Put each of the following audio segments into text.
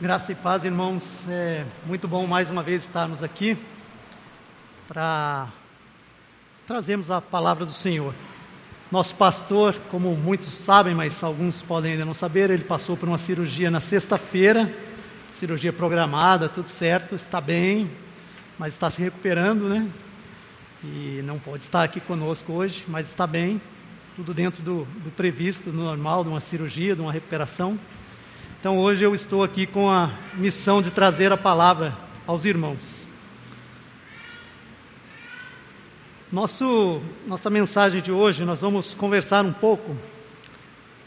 Graça e paz, irmãos. É muito bom mais uma vez estarmos aqui para trazermos a palavra do Senhor. Nosso pastor, como muitos sabem, mas alguns podem ainda não saber, ele passou por uma cirurgia na sexta-feira, cirurgia programada, tudo certo, está bem, mas está se recuperando, né? E não pode estar aqui conosco hoje, mas está bem, tudo dentro do, do previsto, do normal, de uma cirurgia, de uma recuperação. Então hoje eu estou aqui com a missão de trazer a palavra aos irmãos. Nosso, nossa mensagem de hoje, nós vamos conversar um pouco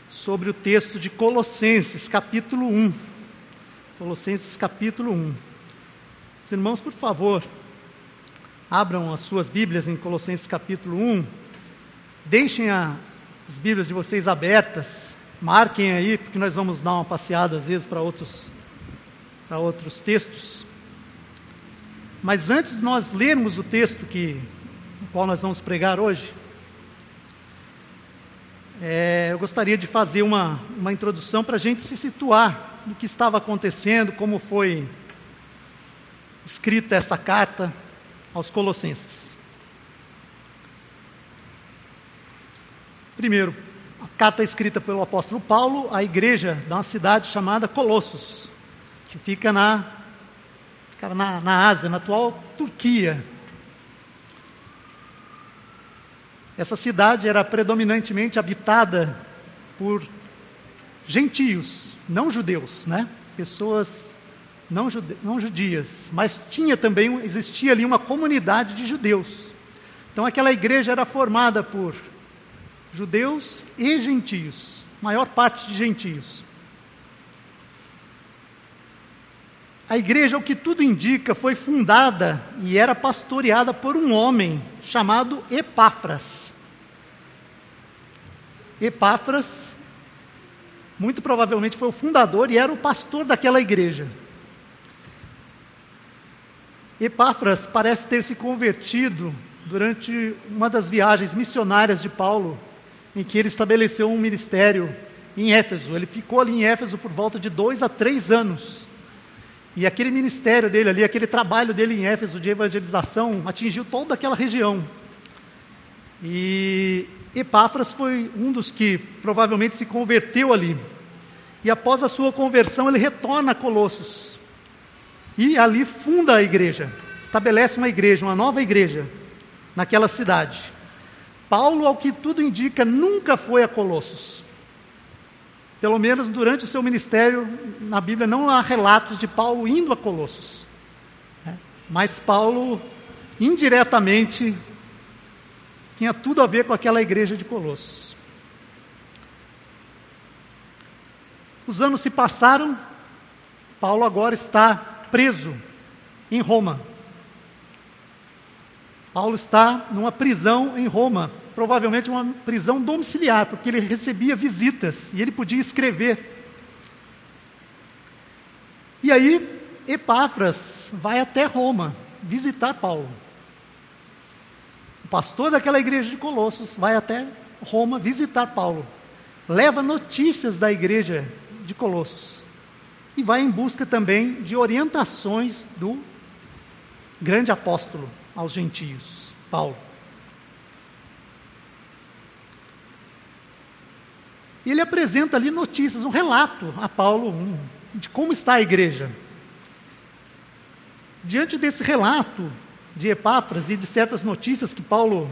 sobre o texto de Colossenses, capítulo 1. Colossenses, capítulo 1. Os irmãos, por favor, abram as suas Bíblias em Colossenses, capítulo 1. Deixem a, as Bíblias de vocês abertas Marquem aí, porque nós vamos dar uma passeada às vezes para outros, para outros textos. Mas antes de nós lermos o texto que, o qual nós vamos pregar hoje, é, eu gostaria de fazer uma, uma introdução para a gente se situar no que estava acontecendo, como foi escrita essa carta aos Colossenses. Primeiro, carta escrita pelo apóstolo Paulo à igreja de uma cidade chamada Colossos, que fica na, na, na Ásia, na atual Turquia. Essa cidade era predominantemente habitada por gentios, não judeus, né? Pessoas não, jude, não judias, mas tinha também, existia ali uma comunidade de judeus. Então aquela igreja era formada por judeus e gentios, maior parte de gentios. A igreja, o que tudo indica, foi fundada e era pastoreada por um homem chamado Epáfras. Epáfras, muito provavelmente, foi o fundador e era o pastor daquela igreja. Epáfras parece ter se convertido durante uma das viagens missionárias de Paulo em que ele estabeleceu um ministério em Éfeso. Ele ficou ali em Éfeso por volta de dois a três anos. E aquele ministério dele ali, aquele trabalho dele em Éfeso de evangelização, atingiu toda aquela região. E Epáfras foi um dos que provavelmente se converteu ali. E após a sua conversão, ele retorna a Colossos. E ali funda a igreja, estabelece uma igreja, uma nova igreja, naquela cidade. Paulo, ao que tudo indica, nunca foi a Colossos. Pelo menos durante o seu ministério, na Bíblia não há relatos de Paulo indo a Colossos. Né? Mas Paulo, indiretamente, tinha tudo a ver com aquela igreja de Colossos. Os anos se passaram, Paulo agora está preso em Roma. Paulo está numa prisão em Roma, provavelmente uma prisão domiciliar, porque ele recebia visitas e ele podia escrever. E aí, Epáfras vai até Roma visitar Paulo. O pastor daquela igreja de Colossos vai até Roma visitar Paulo. Leva notícias da igreja de Colossos. E vai em busca também de orientações do grande apóstolo aos gentios, Paulo. E ele apresenta ali notícias, um relato a Paulo um, de como está a igreja. Diante desse relato de Epáfras e de certas notícias que Paulo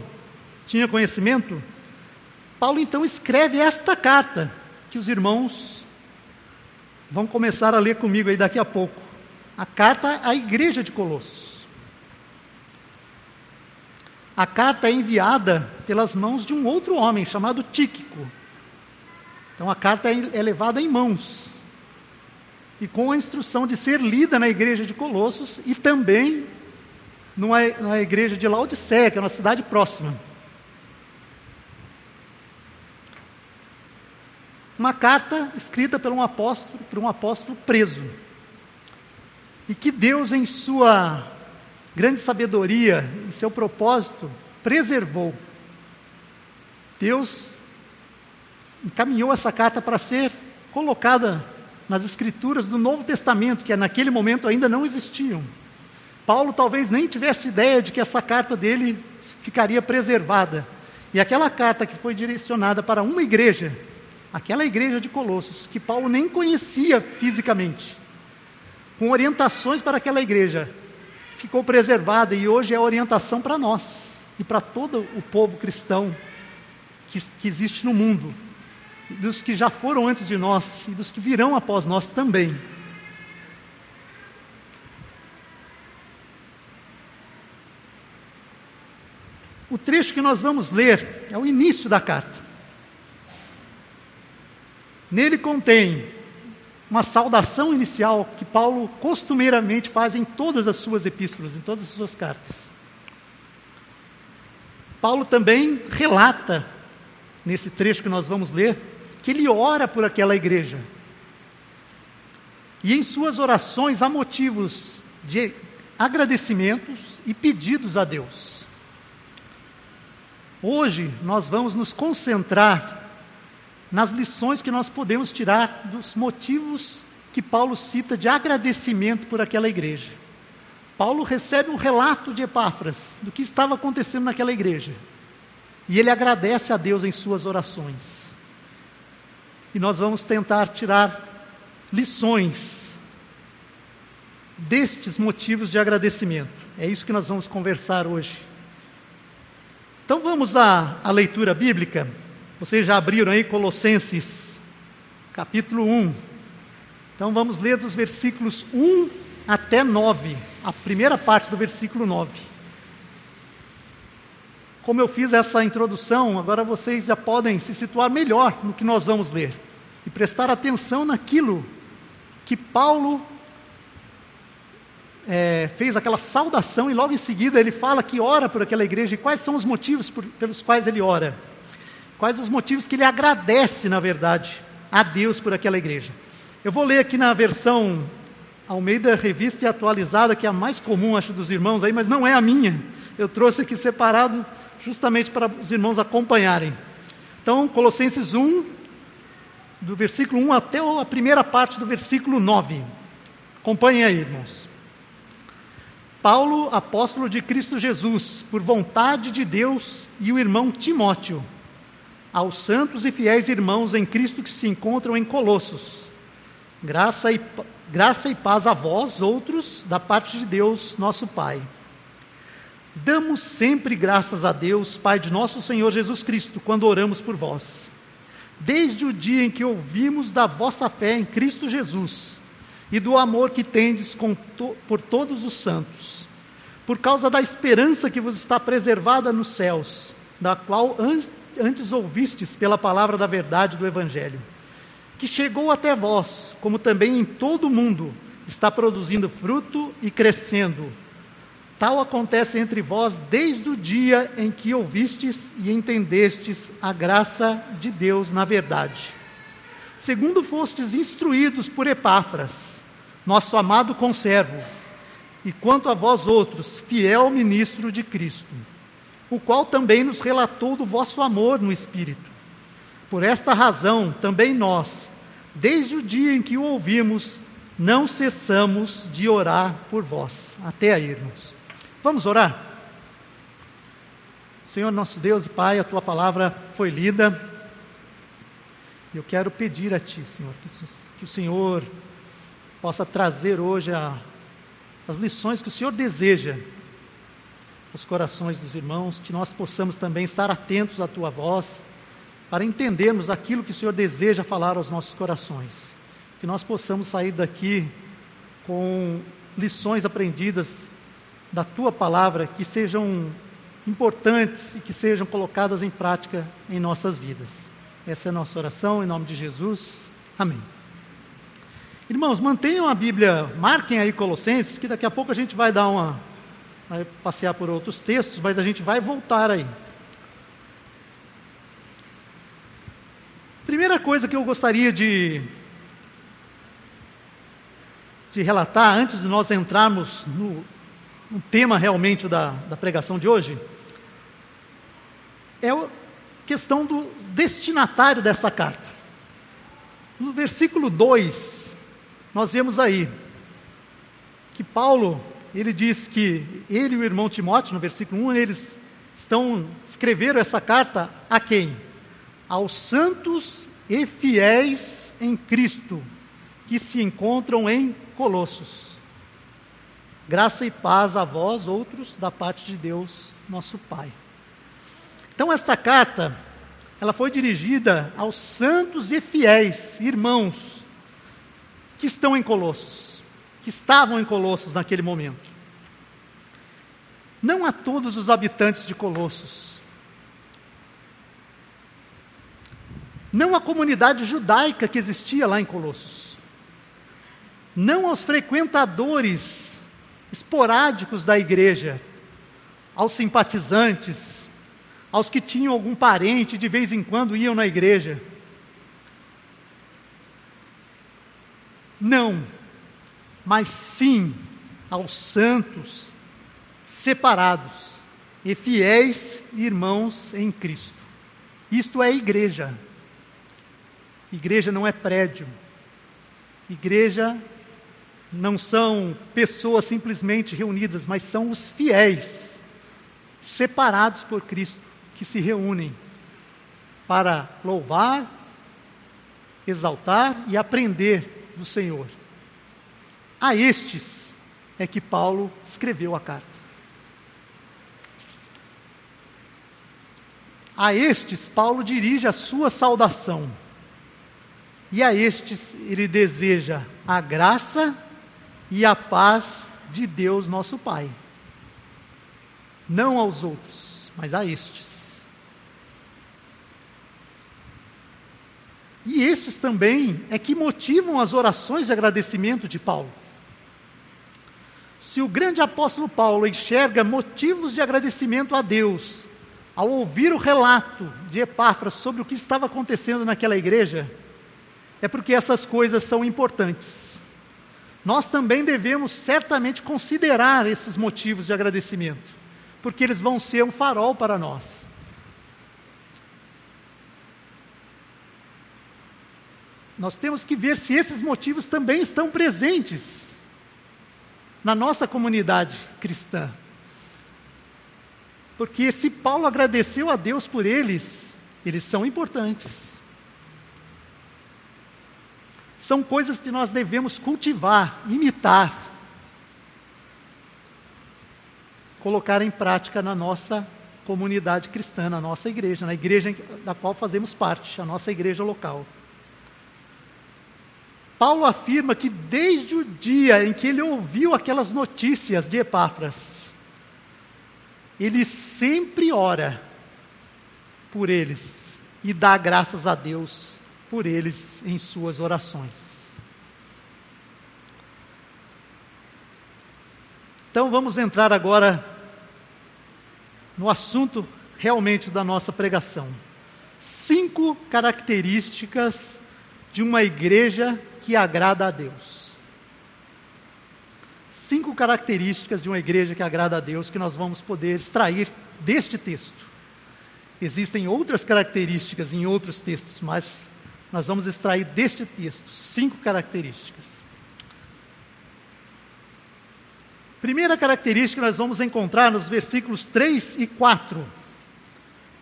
tinha conhecimento, Paulo então escreve esta carta que os irmãos vão começar a ler comigo aí daqui a pouco. A carta à igreja de Colossos. A carta é enviada pelas mãos de um outro homem chamado Tíquico. Então a carta é, é levada em mãos. E com a instrução de ser lida na igreja de Colossos e também numa, na igreja de Laodiceia, que é uma cidade próxima. Uma carta escrita por um apóstolo, por um apóstolo preso. E que Deus, em sua grande sabedoria, em seu propósito, preservou. Deus encaminhou essa carta para ser colocada nas escrituras do Novo Testamento, que naquele momento ainda não existiam. Paulo talvez nem tivesse ideia de que essa carta dele ficaria preservada. E aquela carta que foi direcionada para uma igreja, aquela igreja de Colossos, que Paulo nem conhecia fisicamente, com orientações para aquela igreja, ficou preservada e hoje é orientação para nós e para todo o povo cristão que, que existe no mundo, dos que já foram antes de nós e dos que virão após nós também. O trecho que nós vamos ler é o início da carta. Nele contém uma saudação inicial que Paulo costumeiramente faz em todas as suas epístolas, em todas as suas cartas. Paulo também relata, nesse trecho que nós vamos ler, que ele ora por aquela igreja. E em suas orações há motivos de agradecimentos e pedidos a Deus. Hoje nós vamos nos concentrar nas lições que nós podemos tirar dos motivos que Paulo cita de agradecimento por aquela igreja. Paulo recebe um relato de Epáfras do que estava acontecendo naquela igreja. E ele agradece a Deus em suas orações. E nós vamos tentar tirar lições destes motivos de agradecimento. É isso que nós vamos conversar hoje. Então vamos à, à leitura bíblica. Vocês já abriram aí Colossenses, capítulo 1. Então vamos ler dos versículos 1 até 9, a primeira parte do versículo 9. Como eu fiz essa introdução, agora vocês já podem se situar melhor no que nós vamos ler e prestar atenção naquilo que Paulo é, fez aquela saudação e logo em seguida ele fala que ora por aquela igreja e quais são os motivos por, pelos quais ele ora. Quais os motivos que ele agradece, na verdade, a Deus por aquela igreja. Eu vou ler aqui na versão Almeida Revista e Atualizada, que é a mais comum, acho, dos irmãos aí, mas não é a minha. Eu trouxe aqui separado justamente para os irmãos acompanharem. Então, Colossenses 1, do versículo 1 até a primeira parte do versículo 9. Acompanhem aí, irmãos. Paulo, apóstolo de Cristo Jesus, por vontade de Deus, e o irmão Timóteo, aos santos e fiéis irmãos em Cristo que se encontram em Colossos. Graça e, graça e paz a vós, outros, da parte de Deus, nosso Pai. Damos sempre graças a Deus, Pai de nosso Senhor Jesus Cristo, quando oramos por vós. Desde o dia em que ouvimos da vossa fé em Cristo Jesus e do amor que tendes to, por todos os santos, por causa da esperança que vos está preservada nos céus, da qual antes ouvistes pela palavra da verdade do Evangelho, que chegou até vós, como também em todo o mundo, está produzindo fruto e crescendo. Tal acontece entre vós desde o dia em que ouvistes e entendestes a graça de Deus na verdade. Segundo fostes instruídos por Epáfras, nosso amado conservo, e quanto a vós outros, fiel ministro de Cristo, o qual também nos relatou do vosso amor no Espírito. Por esta razão, também nós, desde o dia em que o ouvimos, não cessamos de orar por vós, até a irmos. Vamos orar? Senhor nosso Deus e Pai, a tua palavra foi lida. Eu quero pedir a Ti, Senhor, que o Senhor possa trazer hoje a, as lições que o Senhor deseja os corações dos irmãos, que nós possamos também estar atentos à tua voz, para entendermos aquilo que o Senhor deseja falar aos nossos corações. Que nós possamos sair daqui com lições aprendidas da tua palavra que sejam importantes e que sejam colocadas em prática em nossas vidas. Essa é a nossa oração, em nome de Jesus. Amém. Irmãos, mantenham a Bíblia, marquem aí Colossenses, que daqui a pouco a gente vai dar uma. Vai passear por outros textos, mas a gente vai voltar aí. Primeira coisa que eu gostaria de, de relatar, antes de nós entrarmos no, no tema realmente da, da pregação de hoje, é a questão do destinatário dessa carta. No versículo 2, nós vemos aí que Paulo, ele diz que ele e o irmão Timóteo, no versículo 1, eles estão escreveram essa carta a quem? Aos santos e fiéis em Cristo, que se encontram em Colossos. Graça e paz a vós outros da parte de Deus, nosso Pai. Então esta carta, ela foi dirigida aos santos e fiéis, irmãos, que estão em Colossos, que estavam em Colossos naquele momento. Não a todos os habitantes de Colossos, não a comunidade judaica que existia lá em Colossos, não aos frequentadores esporádicos da igreja, aos simpatizantes, aos que tinham algum parente de vez em quando iam na igreja. Não, mas sim aos santos, separados e fiéis irmãos em Cristo. Isto é igreja. Igreja não é prédio. Igreja não são pessoas simplesmente reunidas, mas são os fiéis, separados por Cristo, que se reúnem para louvar, exaltar e aprender do Senhor. A estes é que Paulo escreveu a carta. A estes, Paulo dirige a sua saudação. E a estes ele deseja a graça e a paz de Deus nosso Pai. Não aos outros, mas a estes. E estes também é que motivam as orações de agradecimento de Paulo. Se o grande apóstolo Paulo enxerga motivos de agradecimento a Deus ao ouvir o relato de Epáfras sobre o que estava acontecendo naquela igreja, é porque essas coisas são importantes. Nós também devemos certamente considerar esses motivos de agradecimento, porque eles vão ser um farol para nós. Nós temos que ver se esses motivos também estão presentes na nossa comunidade cristã. Porque se Paulo agradeceu a Deus por eles, eles são importantes são coisas que nós devemos cultivar, imitar, colocar em prática na nossa comunidade cristã, na nossa igreja, na igreja da qual fazemos parte, a nossa igreja local. Paulo afirma que desde o dia em que ele ouviu aquelas notícias de Epáfras, ele sempre ora por eles e dá graças a Deus por eles em suas orações. Então vamos entrar agora no assunto realmente da nossa pregação. Cinco características de uma igreja que agrada a Deus. Cinco características de uma igreja que agrada a Deus que nós vamos poder extrair deste texto. Existem outras características em outros textos, mas nós vamos extrair deste texto cinco características. Primeira característica nós vamos encontrar nos versículos 3 e 4.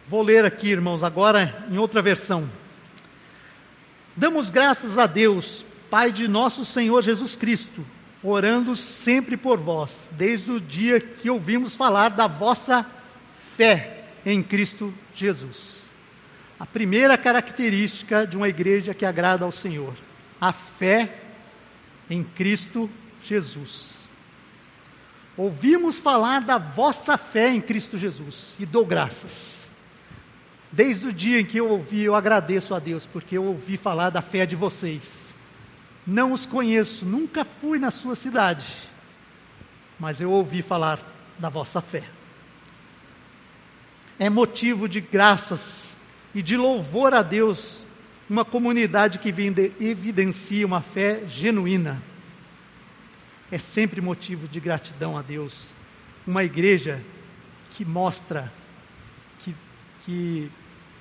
Vou ler aqui, irmãos, agora em outra versão. Damos graças a Deus, Pai de nosso Senhor Jesus Cristo, orando sempre por vós, desde o dia que ouvimos falar da vossa fé em Cristo Jesus. A primeira característica de uma igreja que agrada ao Senhor, a fé em Cristo Jesus. Ouvimos falar da vossa fé em Cristo Jesus e dou graças. Desde o dia em que eu ouvi, eu agradeço a Deus, porque eu ouvi falar da fé de vocês. Não os conheço, nunca fui na sua cidade, mas eu ouvi falar da vossa fé. É motivo de graças e de louvor a Deus, uma comunidade que evidencia uma fé genuína. É sempre motivo de gratidão a Deus. Uma igreja que mostra, que, que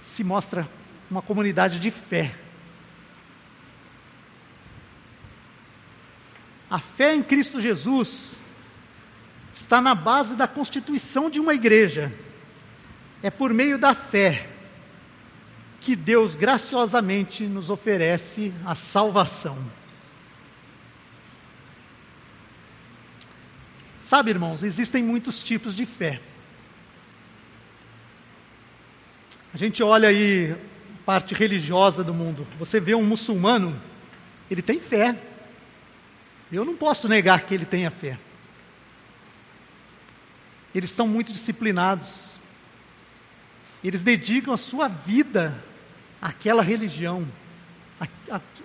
se mostra uma comunidade de fé. A fé em Cristo Jesus está na base da constituição de uma igreja. É por meio da fé que Deus graciosamente nos oferece a salvação. Sabe, irmãos, existem muitos tipos de fé. A gente olha aí a parte religiosa do mundo. Você vê um muçulmano, ele tem fé. Eu não posso negar que ele tenha fé. Eles são muito disciplinados. Eles dedicam a sua vida àquela religião,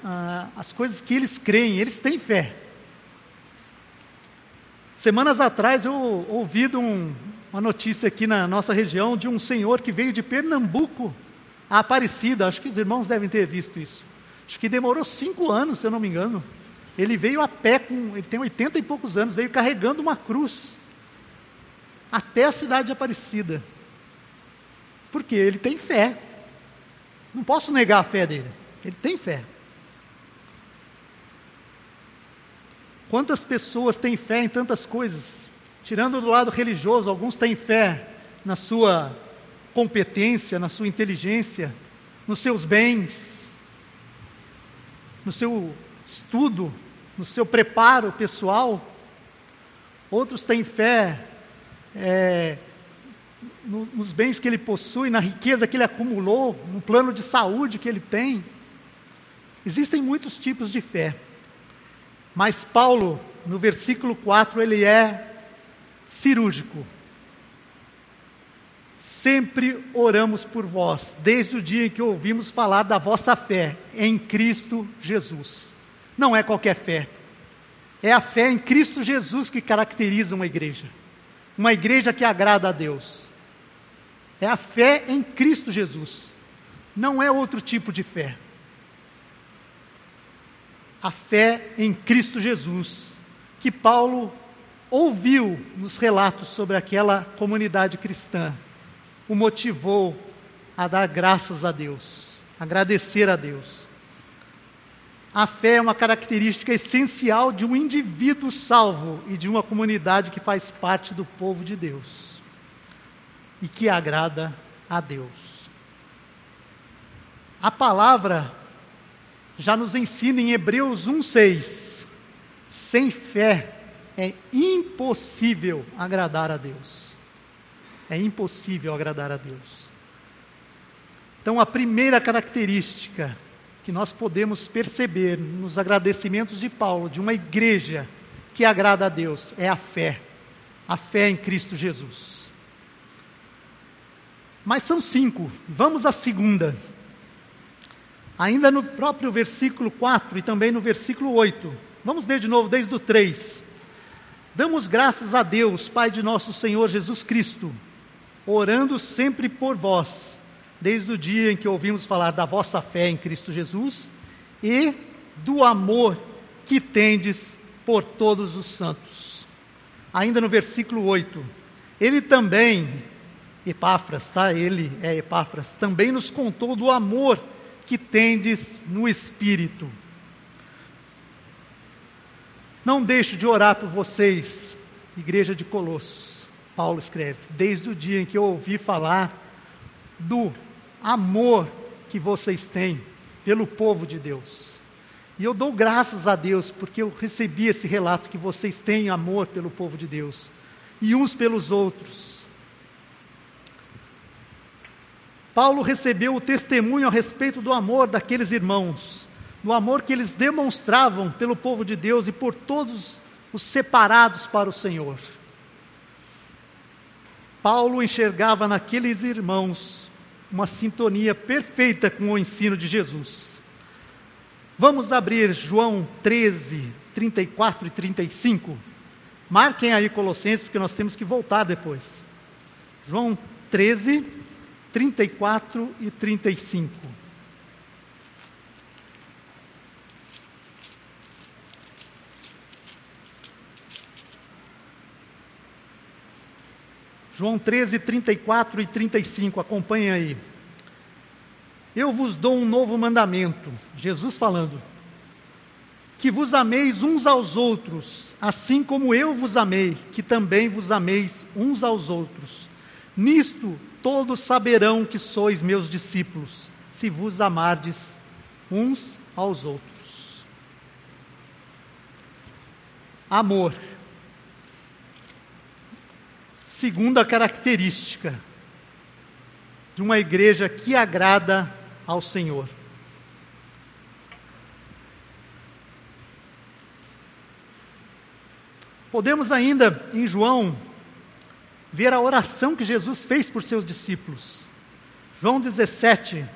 a, as coisas que eles creem, eles têm fé. Semanas atrás eu ouvi um, uma notícia aqui na nossa região de um senhor que veio de Pernambuco a Aparecida. Acho que os irmãos devem ter visto isso. Acho que demorou cinco anos, se eu não me engano. Ele veio a pé, com, ele tem oitenta e poucos anos, veio carregando uma cruz até a cidade de Aparecida. Porque ele tem fé. Não posso negar a fé dele. Ele tem fé. Quantas pessoas têm fé em tantas coisas? Tirando do lado religioso, alguns têm fé na sua competência, na sua inteligência, nos seus bens, no seu estudo, no seu preparo pessoal. Outros têm fé é, no, nos bens que ele possui, na riqueza que ele acumulou, no plano de saúde que ele tem. Existem muitos tipos de fé. Mas Paulo, no versículo 4, ele é cirúrgico. Sempre oramos por vós, desde o dia em que ouvimos falar da vossa fé em Cristo Jesus. Não é qualquer fé, é a fé em Cristo Jesus que caracteriza uma igreja, uma igreja que agrada a Deus. É a fé em Cristo Jesus, não é outro tipo de fé a fé em Cristo Jesus, que Paulo ouviu nos relatos sobre aquela comunidade cristã, o motivou a dar graças a Deus, agradecer a Deus. A fé é uma característica essencial de um indivíduo salvo e de uma comunidade que faz parte do povo de Deus e que agrada a Deus. A palavra já nos ensina em Hebreus 1,6: sem fé é impossível agradar a Deus. É impossível agradar a Deus. Então, a primeira característica que nós podemos perceber nos agradecimentos de Paulo, de uma igreja que agrada a Deus, é a fé. A fé em Cristo Jesus. Mas são cinco. Vamos à segunda. Ainda no próprio versículo 4 e também no versículo 8. Vamos ler de novo desde o 3. Damos graças a Deus, Pai de nosso Senhor Jesus Cristo, orando sempre por vós, desde o dia em que ouvimos falar da vossa fé em Cristo Jesus e do amor que tendes por todos os santos. Ainda no versículo 8. Ele também, Epáfras, tá? Ele é Epáfras, também nos contou do amor que tendes no Espírito. Não deixe de orar por vocês, igreja de Colossos. Paulo escreve: desde o dia em que eu ouvi falar do amor que vocês têm pelo povo de Deus. E eu dou graças a Deus porque eu recebi esse relato que vocês têm amor pelo povo de Deus e uns pelos outros. Paulo recebeu o testemunho a respeito do amor daqueles irmãos, do amor que eles demonstravam pelo povo de Deus e por todos os separados para o Senhor. Paulo enxergava naqueles irmãos uma sintonia perfeita com o ensino de Jesus. Vamos abrir João 13, 34 e 35. Marquem aí Colossenses, porque nós temos que voltar depois. João 13, 34 e 35. João 13, 34 e 35, acompanhem aí. Eu vos dou um novo mandamento, Jesus falando. que vos ameis uns aos outros, assim como eu vos amei, que também vos ameis uns aos outros. Nisto todos saberão que sois meus discípulos, se vos amardes uns aos outros. Amor. Segunda característica de uma igreja que agrada ao Senhor. Podemos ainda, em João, ver a oração que Jesus fez por seus discípulos. João 17,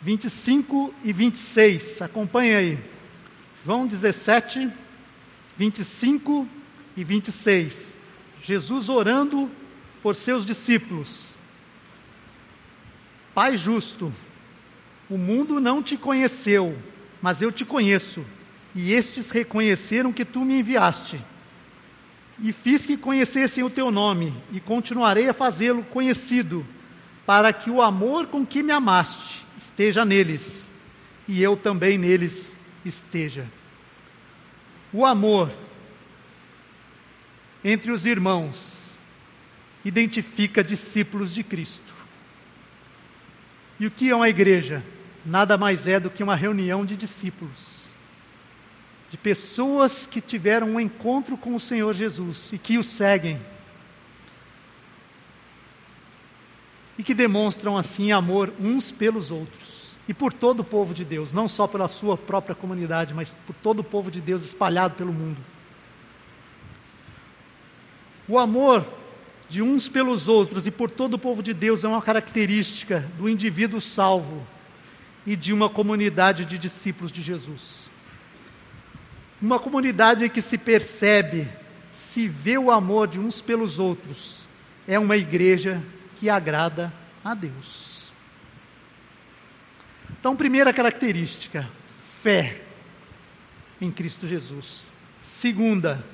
25 e 26. Acompanhe aí. João 17, 25 e 26. Jesus orando por seus discípulos. Pai justo, o mundo não te conheceu, mas eu te conheço, e estes reconheceram que tu me enviaste e fiz que conhecessem o teu nome, e continuarei a fazê-lo conhecido, para que o amor com que me amaste esteja neles, e eu também neles esteja. O amor entre os irmãos identifica discípulos de Cristo. E o que é uma igreja? Nada mais é do que uma reunião de discípulos de pessoas que tiveram um encontro com o Senhor Jesus e que o seguem. E que demonstram assim amor uns pelos outros. E por todo o povo de Deus, não só pela sua própria comunidade, mas por todo o povo de Deus espalhado pelo mundo. O amor de uns pelos outros e por todo o povo de Deus é uma característica do indivíduo salvo e de uma comunidade de discípulos de Jesus. Uma comunidade que se percebe, se vê o amor de uns pelos outros, é uma igreja que agrada a Deus. Então, primeira característica, fé em Cristo Jesus. Segunda,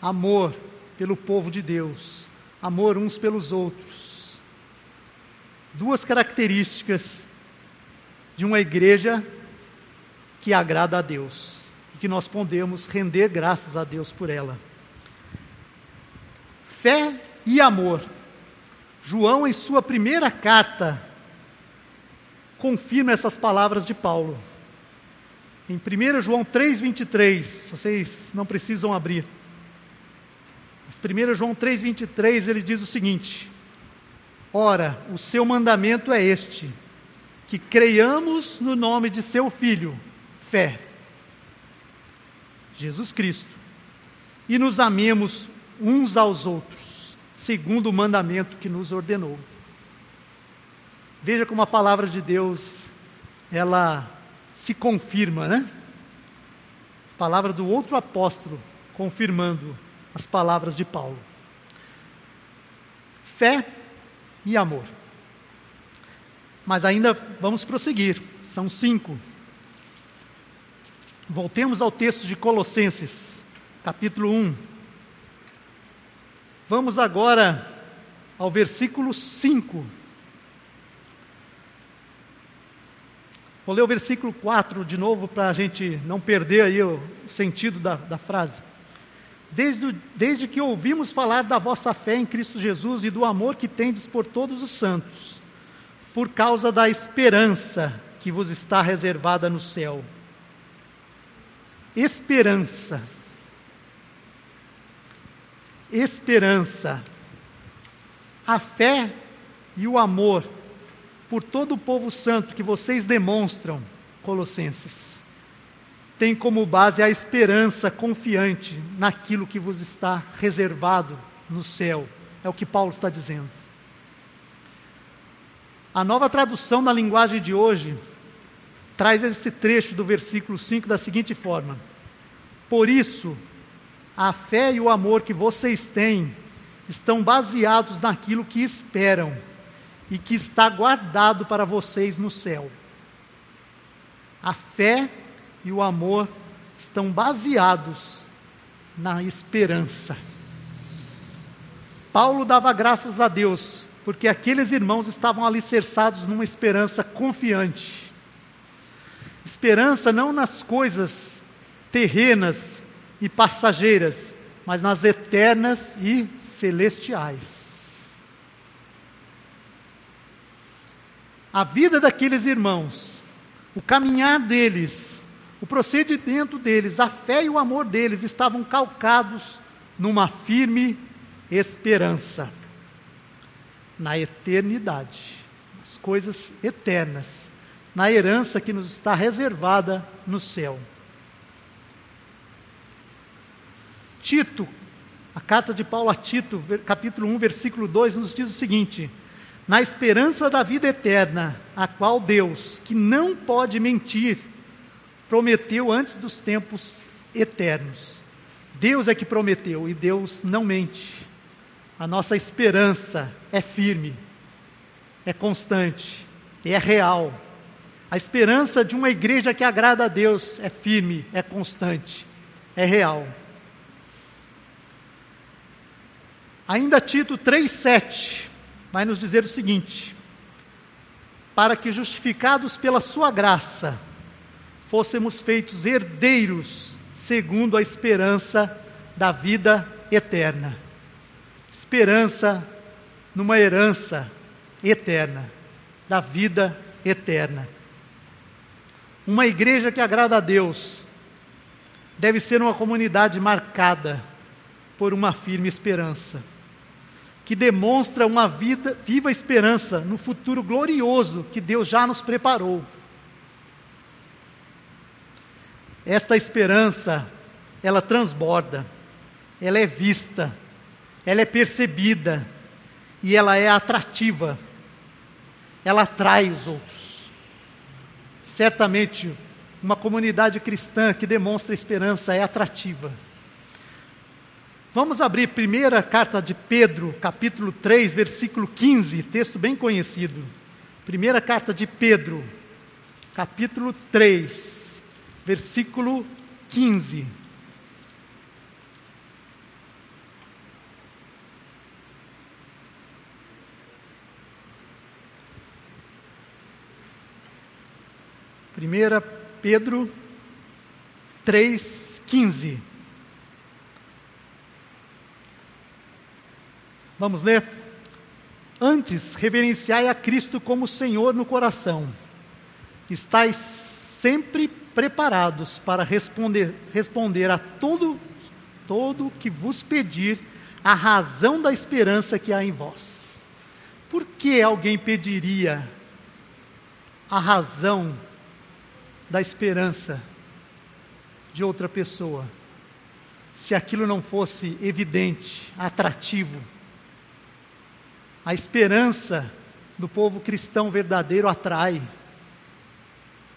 amor pelo povo de Deus, amor uns pelos outros. Duas características de uma igreja que agrada a Deus e que nós podemos render graças a Deus por ela. Fé e amor. João, em sua primeira carta, confirma essas palavras de Paulo. Em 1 João 3,23, vocês não precisam abrir. Mas 1 João 3,23 ele diz o seguinte: Ora, o seu mandamento é este, que creiamos no nome de seu Filho, fé Jesus Cristo, e nos amemos uns aos outros, segundo o mandamento que nos ordenou. Veja como a palavra de Deus, ela se confirma, né? Palavra do outro apóstolo, confirmando as palavras de Paulo. Fé e amor. Mas ainda vamos prosseguir, são cinco. Voltemos ao texto de Colossenses, capítulo 1. Vamos agora ao versículo 5. Vou ler o versículo 4 de novo para a gente não perder aí o sentido da, da frase. Desde, desde que ouvimos falar da vossa fé em Cristo Jesus e do amor que tendes por todos os santos, por causa da esperança que vos está reservada no céu esperança. Esperança. A fé e o amor por todo o povo santo que vocês demonstram, Colossenses, tem como base a esperança confiante naquilo que vos está reservado no céu. É o que Paulo está dizendo. A nova tradução na linguagem de hoje traz esse trecho do versículo 5 da seguinte forma: Por isso, a fé e o amor que vocês têm estão baseados naquilo que esperam e que está guardado para vocês no céu. A fé e o amor estão baseados na esperança. Paulo dava graças a Deus, porque aqueles irmãos estavam alicerçados numa esperança confiante Esperança não nas coisas terrenas e passageiras, mas nas eternas e celestiais. A vida daqueles irmãos, o caminhar deles, o procedimento deles, a fé e o amor deles estavam calcados numa firme esperança na eternidade, nas coisas eternas, na herança que nos está reservada no céu. Tito, a carta de Paulo a Tito, capítulo 1, versículo 2, nos diz o seguinte: Na esperança da vida eterna, a qual Deus, que não pode mentir, prometeu antes dos tempos eternos. Deus é que prometeu e Deus não mente. A nossa esperança é firme, é constante, é real. A esperança de uma igreja que agrada a Deus é firme, é constante, é real. Ainda Tito 3,7 vai nos dizer o seguinte: para que, justificados pela Sua graça, fôssemos feitos herdeiros segundo a esperança da vida eterna. Esperança numa herança eterna, da vida eterna. Uma igreja que agrada a Deus deve ser uma comunidade marcada por uma firme esperança que demonstra uma vida, viva esperança no futuro glorioso que Deus já nos preparou. Esta esperança, ela transborda, ela é vista, ela é percebida e ela é atrativa. Ela atrai os outros. Certamente, uma comunidade cristã que demonstra esperança é atrativa. Vamos abrir primeira carta de Pedro, capítulo 3, versículo 15, texto bem conhecido. Primeira carta de Pedro, capítulo 3, versículo 15. Primeira Pedro 3, 15. Vamos ler? Antes, reverenciai a Cristo como Senhor no coração. Estais sempre preparados para responder, responder a todo todo que vos pedir a razão da esperança que há em vós. Por que alguém pediria a razão da esperança de outra pessoa, se aquilo não fosse evidente, atrativo? A esperança do povo cristão verdadeiro atrai.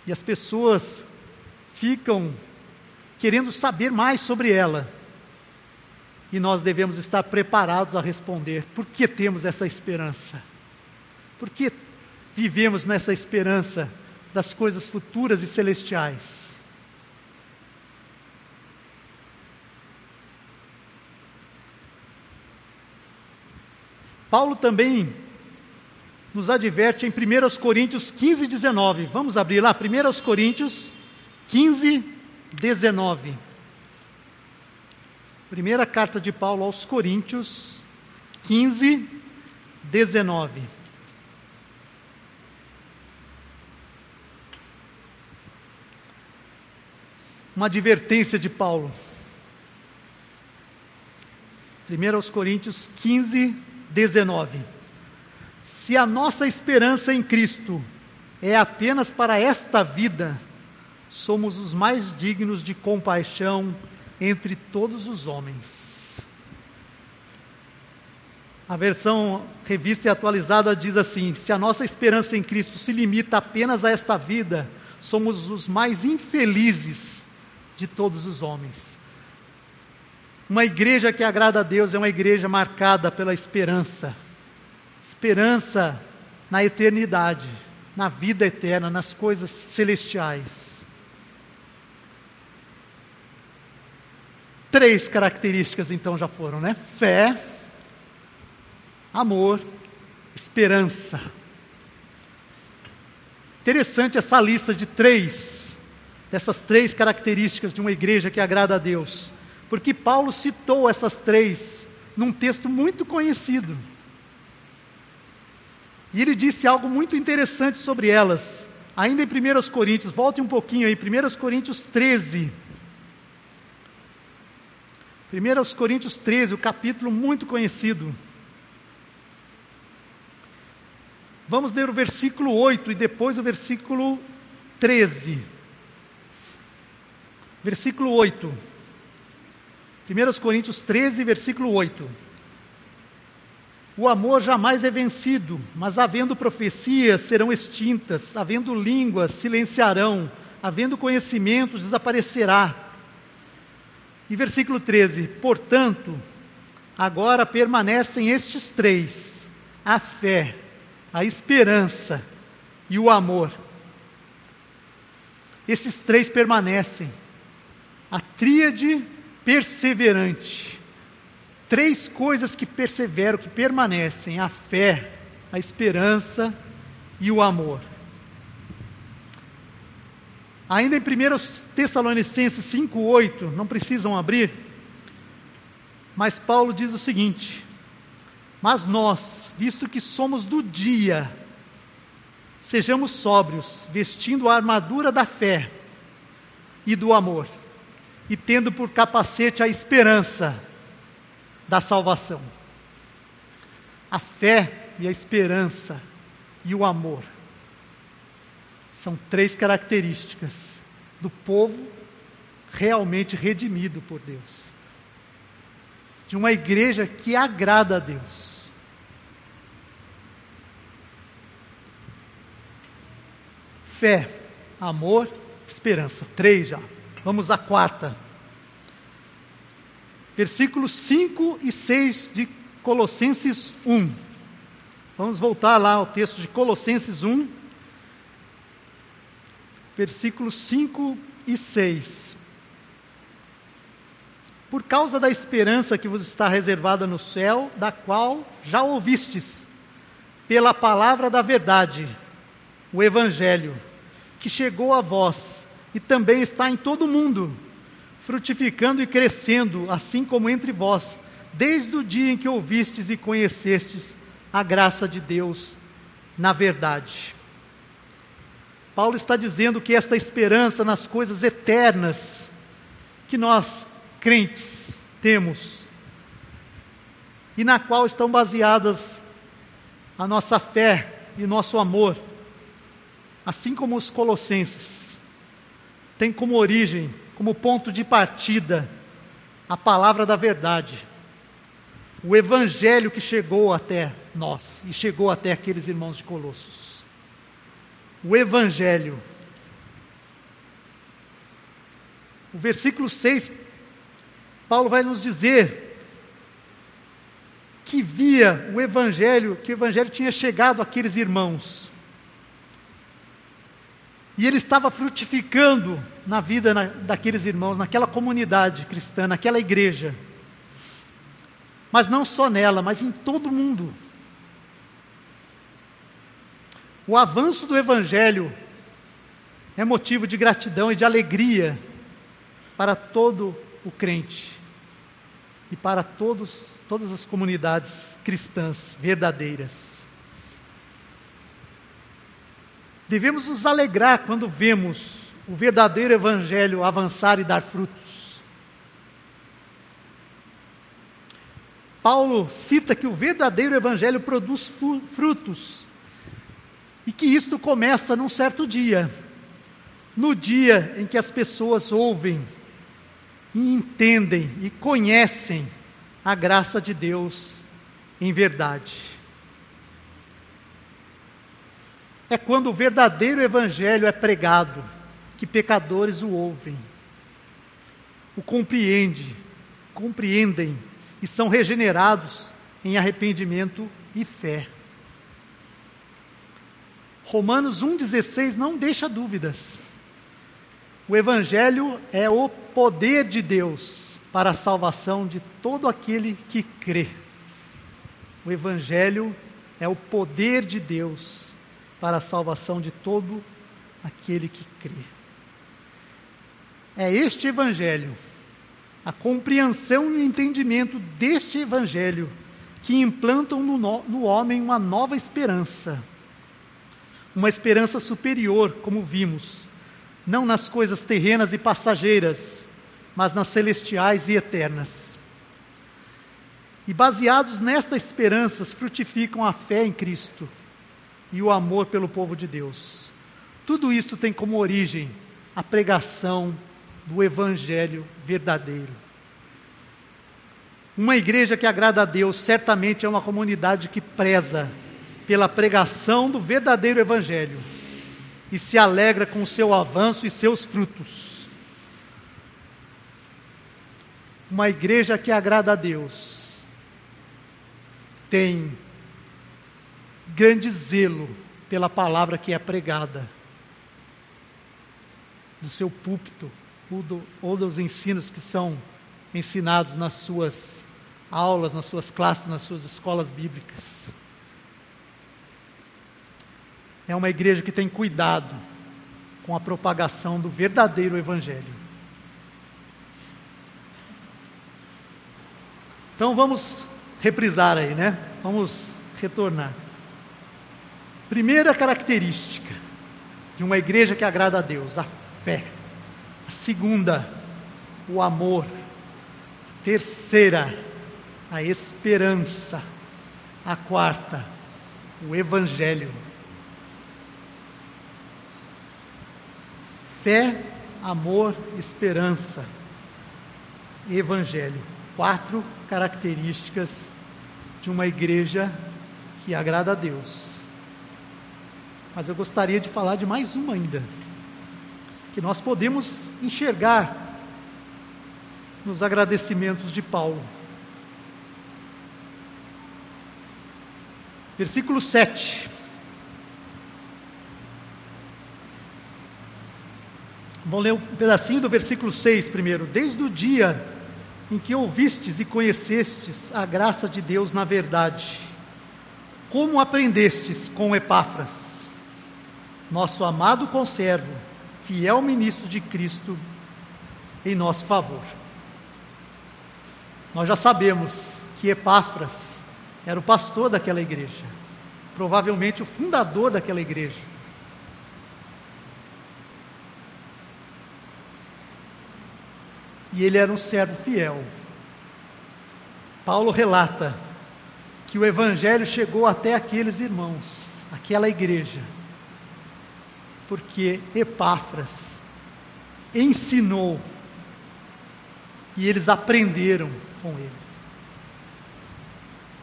E as pessoas ficam querendo saber mais sobre ela. E nós devemos estar preparados a responder: por que temos essa esperança? Por que vivemos nessa esperança das coisas futuras e celestiais? Paulo também nos adverte em 1 Coríntios 15, 19. Vamos abrir lá, 1 Coríntios 15, 19. Primeira carta de Paulo aos Coríntios 15, 19. Uma advertência de Paulo. 1 Coríntios 15, 19. Se a nossa esperança em Cristo é apenas para esta vida, somos os mais dignos de compaixão entre todos os homens. A versão revista e atualizada diz assim: se a nossa esperança em Cristo se limita apenas a esta vida, somos os mais infelizes de todos os homens. Uma igreja que agrada a Deus é uma igreja marcada pela esperança esperança na eternidade, na vida eterna, nas coisas celestiais. Três características então já foram, né? Fé, amor, esperança. Interessante essa lista de três dessas três características de uma igreja que agrada a Deus, porque Paulo citou essas três num texto muito conhecido. E ele disse algo muito interessante sobre elas, ainda em 1 Coríntios, volte um pouquinho aí, 1 Coríntios 13. 1 Coríntios 13, o capítulo muito conhecido. Vamos ler o versículo 8 e depois o versículo 13. Versículo 8. 1 Coríntios 13, versículo 8. O amor jamais é vencido, mas havendo profecias serão extintas, havendo línguas silenciarão, havendo conhecimento desaparecerá. E versículo 13: Portanto, agora permanecem estes três: a fé, a esperança e o amor. Esses três permanecem. A tríade perseverante. Três coisas que perseveram, que permanecem: a fé, a esperança e o amor. Ainda em 1 Tessalonicenses 5,8, não precisam abrir, mas Paulo diz o seguinte: Mas nós, visto que somos do dia, sejamos sóbrios, vestindo a armadura da fé e do amor, e tendo por capacete a esperança da salvação. A fé e a esperança e o amor são três características do povo realmente redimido por Deus, de uma igreja que agrada a Deus. Fé, amor, esperança. Três já. Vamos à quarta versículos 5 e 6 de Colossenses 1. Vamos voltar lá ao texto de Colossenses 1, versículos 5 e 6. Por causa da esperança que vos está reservada no céu, da qual já ouvistes, pela palavra da verdade, o Evangelho, que chegou a vós e também está em todo o mundo frutificando e crescendo, assim como entre vós, desde o dia em que ouvistes e conhecestes a graça de Deus na verdade. Paulo está dizendo que esta esperança nas coisas eternas que nós crentes temos e na qual estão baseadas a nossa fé e o nosso amor, assim como os colossenses, tem como origem como ponto de partida a palavra da verdade, o evangelho que chegou até nós e chegou até aqueles irmãos de Colossos. O evangelho. O versículo 6, Paulo vai nos dizer que via o evangelho, que o evangelho tinha chegado àqueles irmãos. E ele estava frutificando na vida na, daqueles irmãos, naquela comunidade cristã, naquela igreja. Mas não só nela, mas em todo mundo. O avanço do Evangelho é motivo de gratidão e de alegria para todo o crente e para todos, todas as comunidades cristãs verdadeiras. Devemos nos alegrar quando vemos o verdadeiro Evangelho avançar e dar frutos. Paulo cita que o verdadeiro Evangelho produz frutos e que isto começa num certo dia, no dia em que as pessoas ouvem e entendem e conhecem a graça de Deus em verdade. é quando o verdadeiro evangelho é pregado, que pecadores o ouvem, o compreendem, compreendem e são regenerados em arrependimento e fé. Romanos 1,16 não deixa dúvidas. O Evangelho é o poder de Deus para a salvação de todo aquele que crê. O Evangelho é o poder de Deus para a salvação de todo aquele que crê. É este Evangelho, a compreensão e o entendimento deste Evangelho, que implantam no, no homem uma nova esperança. Uma esperança superior, como vimos, não nas coisas terrenas e passageiras, mas nas celestiais e eternas. E baseados nestas esperanças, frutificam a fé em Cristo e o amor pelo povo de Deus. Tudo isto tem como origem a pregação do Evangelho verdadeiro. Uma igreja que agrada a Deus certamente é uma comunidade que preza pela pregação do verdadeiro Evangelho e se alegra com o seu avanço e seus frutos. Uma igreja que agrada a Deus tem grande zelo pela palavra que é pregada, do seu púlpito ou, do, ou dos ensinos que são ensinados nas suas aulas, nas suas classes, nas suas escolas bíblicas. É uma igreja que tem cuidado com a propagação do verdadeiro Evangelho. Então vamos reprisar aí, né? Vamos retornar. Primeira característica de uma igreja que agrada a Deus, a fé. A segunda, o amor. A terceira, a esperança. A quarta, o evangelho. Fé, amor, esperança, evangelho. Quatro características de uma igreja que agrada a Deus. Mas eu gostaria de falar de mais uma ainda, que nós podemos enxergar nos agradecimentos de Paulo. Versículo 7. Vamos ler um pedacinho do versículo 6 primeiro. Desde o dia em que ouvistes e conhecestes a graça de Deus na verdade, como aprendestes com Epáfras, nosso amado conservo, fiel ministro de Cristo, em nosso favor. Nós já sabemos que Epáfras era o pastor daquela igreja, provavelmente o fundador daquela igreja. E ele era um servo fiel. Paulo relata que o evangelho chegou até aqueles irmãos, aquela igreja porque Epáfras ensinou e eles aprenderam com ele.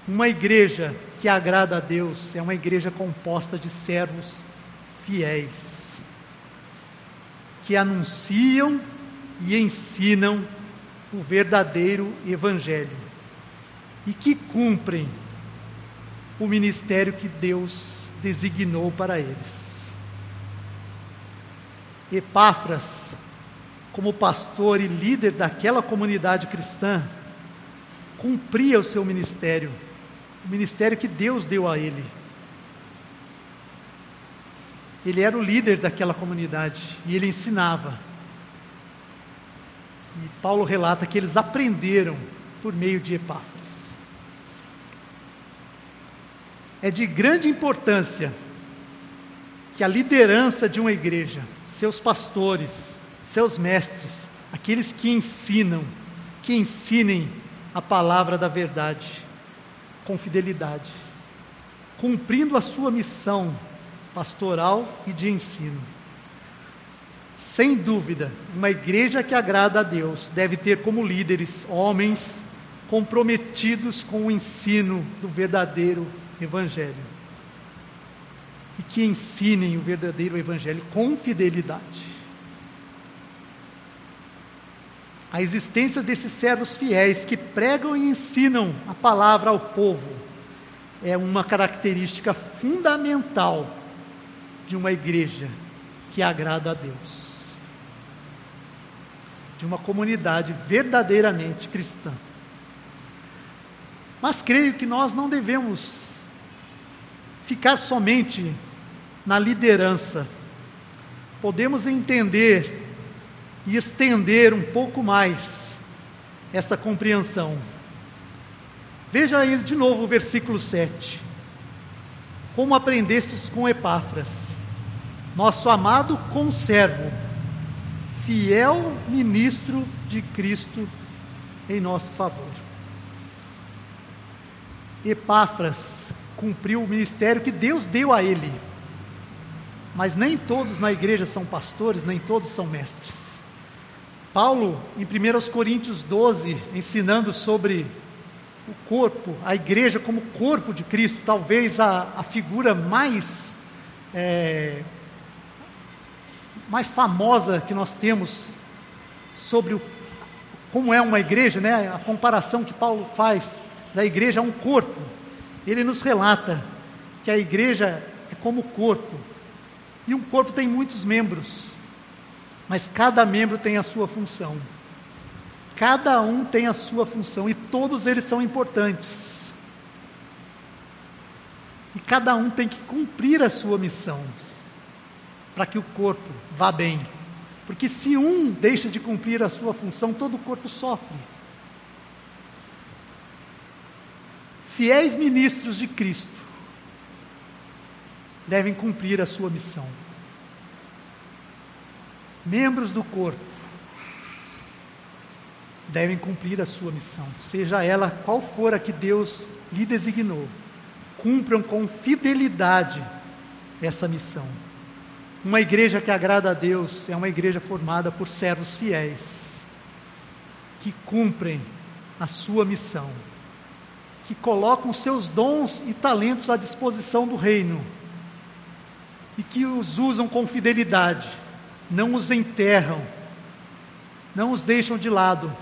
Uma igreja que agrada a Deus é uma igreja composta de servos fiéis, que anunciam e ensinam o verdadeiro Evangelho e que cumprem o ministério que Deus designou para eles. Epáfras, como pastor e líder daquela comunidade cristã, cumpria o seu ministério, o ministério que Deus deu a ele. Ele era o líder daquela comunidade e ele ensinava. E Paulo relata que eles aprenderam por meio de Epáfras. É de grande importância que a liderança de uma igreja seus pastores, seus mestres, aqueles que ensinam, que ensinem a palavra da verdade com fidelidade, cumprindo a sua missão pastoral e de ensino. Sem dúvida, uma igreja que agrada a Deus deve ter como líderes homens comprometidos com o ensino do verdadeiro Evangelho e que ensinem o verdadeiro Evangelho com fidelidade. A existência desses servos fiéis que pregam e ensinam a palavra ao povo é uma característica fundamental de uma igreja que agrada a Deus, de uma comunidade verdadeiramente cristã. Mas creio que nós não devemos ficar somente na liderança, podemos entender e estender um pouco mais esta compreensão. Veja aí de novo o versículo 7. Como aprendestes com Epáfras, nosso amado conservo, fiel ministro de Cristo em nosso favor. Epáfras cumpriu o ministério que Deus deu a ele. Mas nem todos na igreja são pastores, nem todos são mestres. Paulo, em 1 Coríntios 12, ensinando sobre o corpo, a igreja como corpo de Cristo, talvez a, a figura mais, é, mais famosa que nós temos sobre o, como é uma igreja, né? a comparação que Paulo faz da igreja a um corpo. Ele nos relata que a igreja é como corpo, e um corpo tem muitos membros, mas cada membro tem a sua função. Cada um tem a sua função e todos eles são importantes. E cada um tem que cumprir a sua missão para que o corpo vá bem. Porque se um deixa de cumprir a sua função, todo o corpo sofre. Fiéis ministros de Cristo devem cumprir a sua missão. Membros do corpo devem cumprir a sua missão, seja ela qual for a que Deus lhe designou. Cumpram com fidelidade essa missão. Uma igreja que agrada a Deus é uma igreja formada por servos fiéis, que cumprem a sua missão, que colocam seus dons e talentos à disposição do reino e que os usam com fidelidade, não os enterram, não os deixam de lado,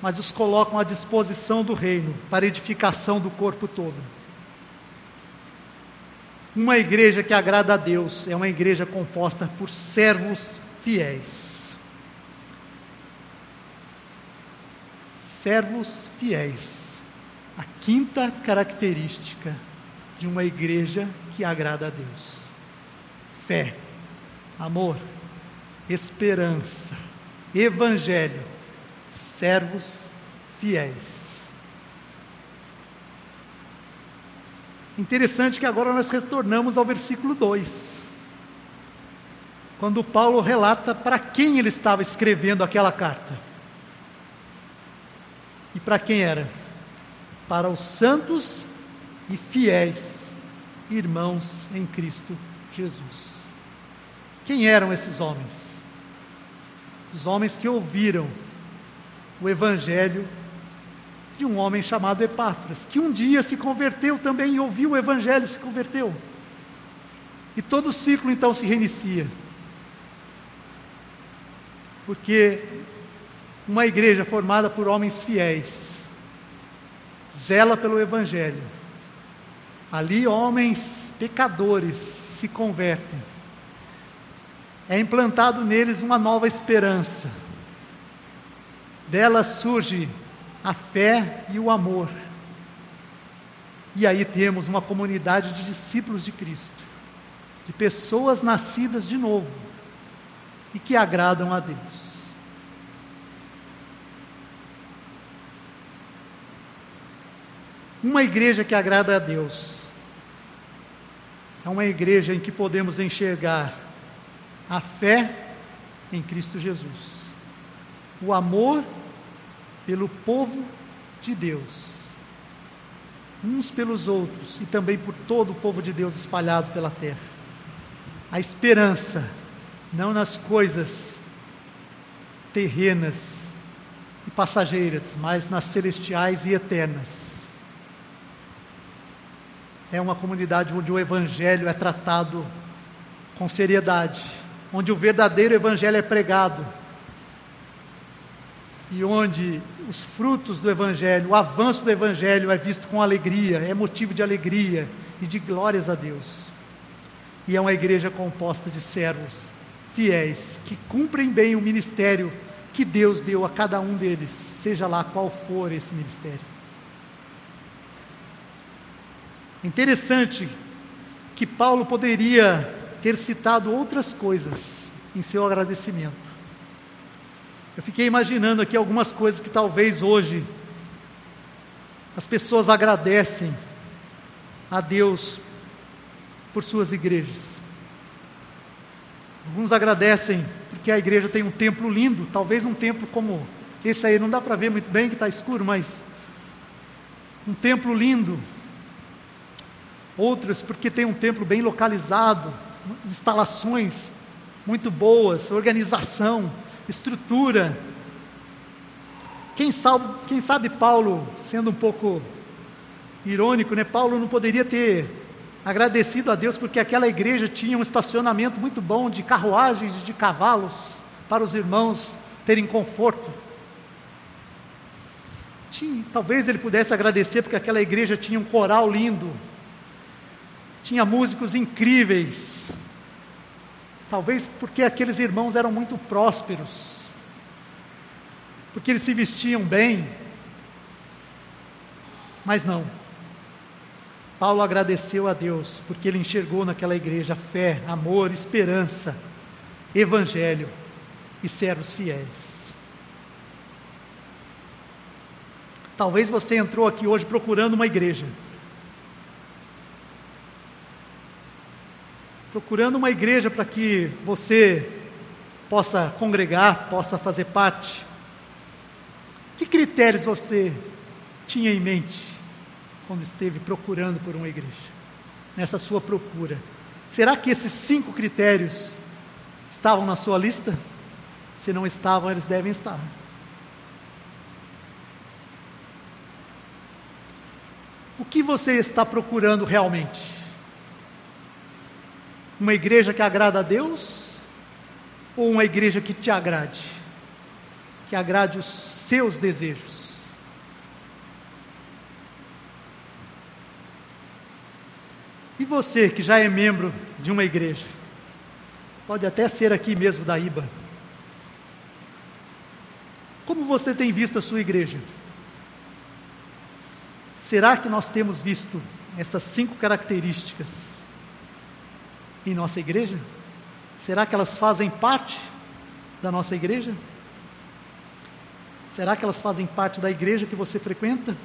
mas os colocam à disposição do reino para edificação do corpo todo. Uma igreja que agrada a Deus é uma igreja composta por servos fiéis. Servos fiéis. A quinta característica de uma igreja que agrada a Deus: fé, amor, esperança, evangelho servos fiéis. Interessante que agora nós retornamos ao versículo 2. Quando Paulo relata para quem ele estava escrevendo aquela carta. E para quem era? Para os santos e fiéis irmãos em Cristo Jesus. Quem eram esses homens? Os homens que ouviram o evangelho de um homem chamado Epáfras, que um dia se converteu também e ouviu o evangelho se converteu. E todo o ciclo então se reinicia. Porque uma igreja formada por homens fiéis zela pelo evangelho. Ali homens pecadores se convertem. É implantado neles uma nova esperança dela surge a fé e o amor. E aí temos uma comunidade de discípulos de Cristo, de pessoas nascidas de novo e que agradam a Deus. Uma igreja que agrada a Deus é uma igreja em que podemos enxergar a fé em Cristo Jesus o amor pelo povo de Deus, uns pelos outros e também por todo o povo de Deus espalhado pela terra. A esperança, não nas coisas terrenas e passageiras, mas nas celestiais e eternas. É uma comunidade onde o Evangelho é tratado com seriedade, onde o verdadeiro Evangelho é pregado e onde os frutos do Evangelho, o avanço do Evangelho é visto com alegria, é motivo de alegria e de glórias a Deus. E é uma igreja composta de servos fiéis que cumprem bem o ministério que Deus deu a cada um deles, seja lá qual for esse ministério. Interessante que Paulo poderia ter citado outras coisas em seu agradecimento Eu fiquei imaginando aqui algumas coisas que talvez hoje as pessoas agradecem a Deus por suas igrejas. Alguns agradecem porque a igreja tem um templo lindo, talvez um templo como esse aí, não dá para ver muito bem que está escuro, mas um templo lindo. Outros porque tem um templo bem localizado, instalações muito boas, organização, estrutura. Quem sabe, quem sabe Paulo, sendo um pouco irônico, né? Paulo não poderia ter agradecido a Deus porque aquela igreja tinha um estacionamento muito bom de carruagens e de cavalos para os irmãos terem conforto. Tinha, talvez ele pudesse agradecer porque aquela igreja tinha um coral lindo, tinha músicos incríveis. Talvez porque aqueles irmãos eram muito prósperos, porque eles se vestiam bem, mas não. Paulo agradeceu a Deus porque ele enxergou naquela igreja fé, amor, esperança, evangelho e servos fiéis. Talvez você entrou aqui hoje procurando uma igreja. Procurando uma igreja para que você possa congregar, possa fazer parte. Que critérios você tinha em mente? quando esteve procurando por uma igreja, nessa sua procura. Será que esses cinco critérios estavam na sua lista? Se não estavam, eles devem estar. O que você está procurando realmente? Uma igreja que agrada a Deus? Ou uma igreja que te agrade? Que agrade os seus desejos? E você que já é membro de uma igreja, pode até ser aqui mesmo da IBA, como você tem visto a sua igreja? Será que nós temos visto essas cinco características em nossa igreja? Será que elas fazem parte da nossa igreja? Será que elas fazem parte da igreja que você frequenta?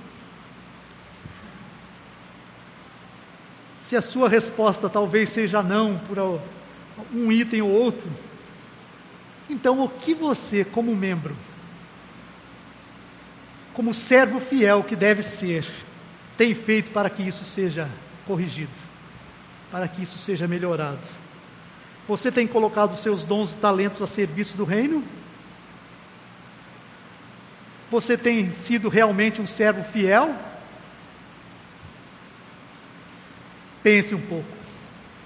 Se a sua resposta talvez seja não por um item ou outro, então o que você, como membro, como servo fiel que deve ser, tem feito para que isso seja corrigido, para que isso seja melhorado? Você tem colocado seus dons e talentos a serviço do reino? Você tem sido realmente um servo fiel? Pense um pouco,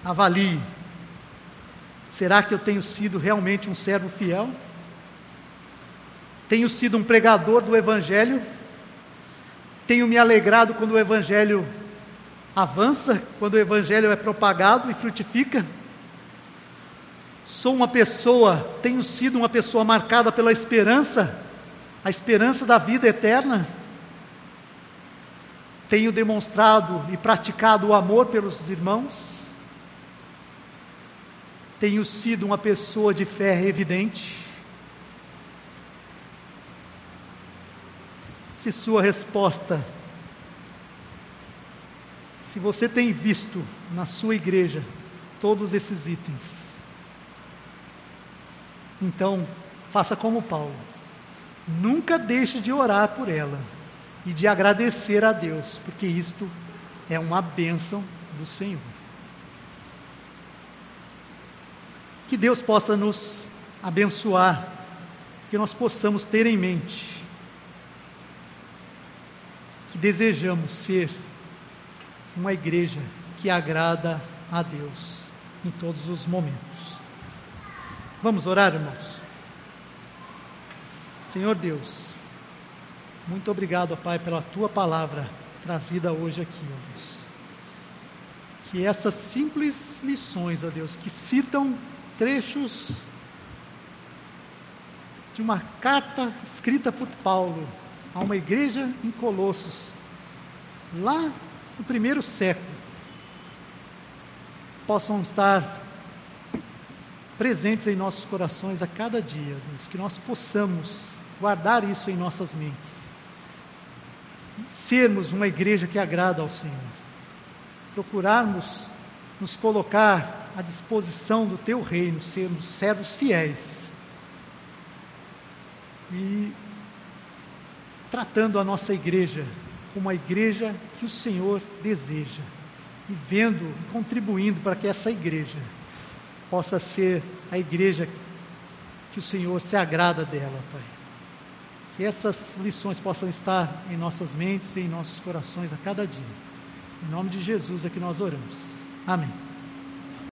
avalie. Será que eu tenho sido realmente um servo fiel? Tenho sido um pregador do Evangelho? Tenho me alegrado quando o Evangelho avança, quando o Evangelho é propagado e frutifica? Sou uma pessoa, tenho sido uma pessoa marcada pela esperança, a esperança da vida eterna? Tenho demonstrado e praticado o amor pelos irmãos? Tenho sido uma pessoa de fé evidente? Se sua resposta, se você tem visto na sua igreja todos esses itens, então faça como Paulo, nunca deixe de orar por ela e de agradecer a Deus, porque isto é uma bênção do Senhor. Que Deus possa nos abençoar, que nós possamos ter em mente que desejamos ser uma igreja que agrada a Deus em todos os momentos. Vamos orar, irmãos? Senhor Deus, muito obrigado, Pai, pela tua palavra trazida hoje aqui, ó Deus. Que essas simples lições, ó Deus, que citam trechos de uma carta escrita por Paulo a uma igreja em Colossos, lá no primeiro século, possam estar presentes em nossos corações a cada dia, Deus, que nós possamos guardar isso em nossas mentes, sermos uma igreja que agrada ao Senhor, procurarmos nos colocar à disposição do Teu reino, sermos servos fiéis. E tratando a nossa igreja como a igreja que o Senhor deseja e vendo, contribuindo para que essa igreja possa ser a igreja que o Senhor se agrada dela, Pai. Que essas lições possam estar em nossas mentes e em nossos corações a cada dia. Em nome de Jesus é que nós oramos. Amém.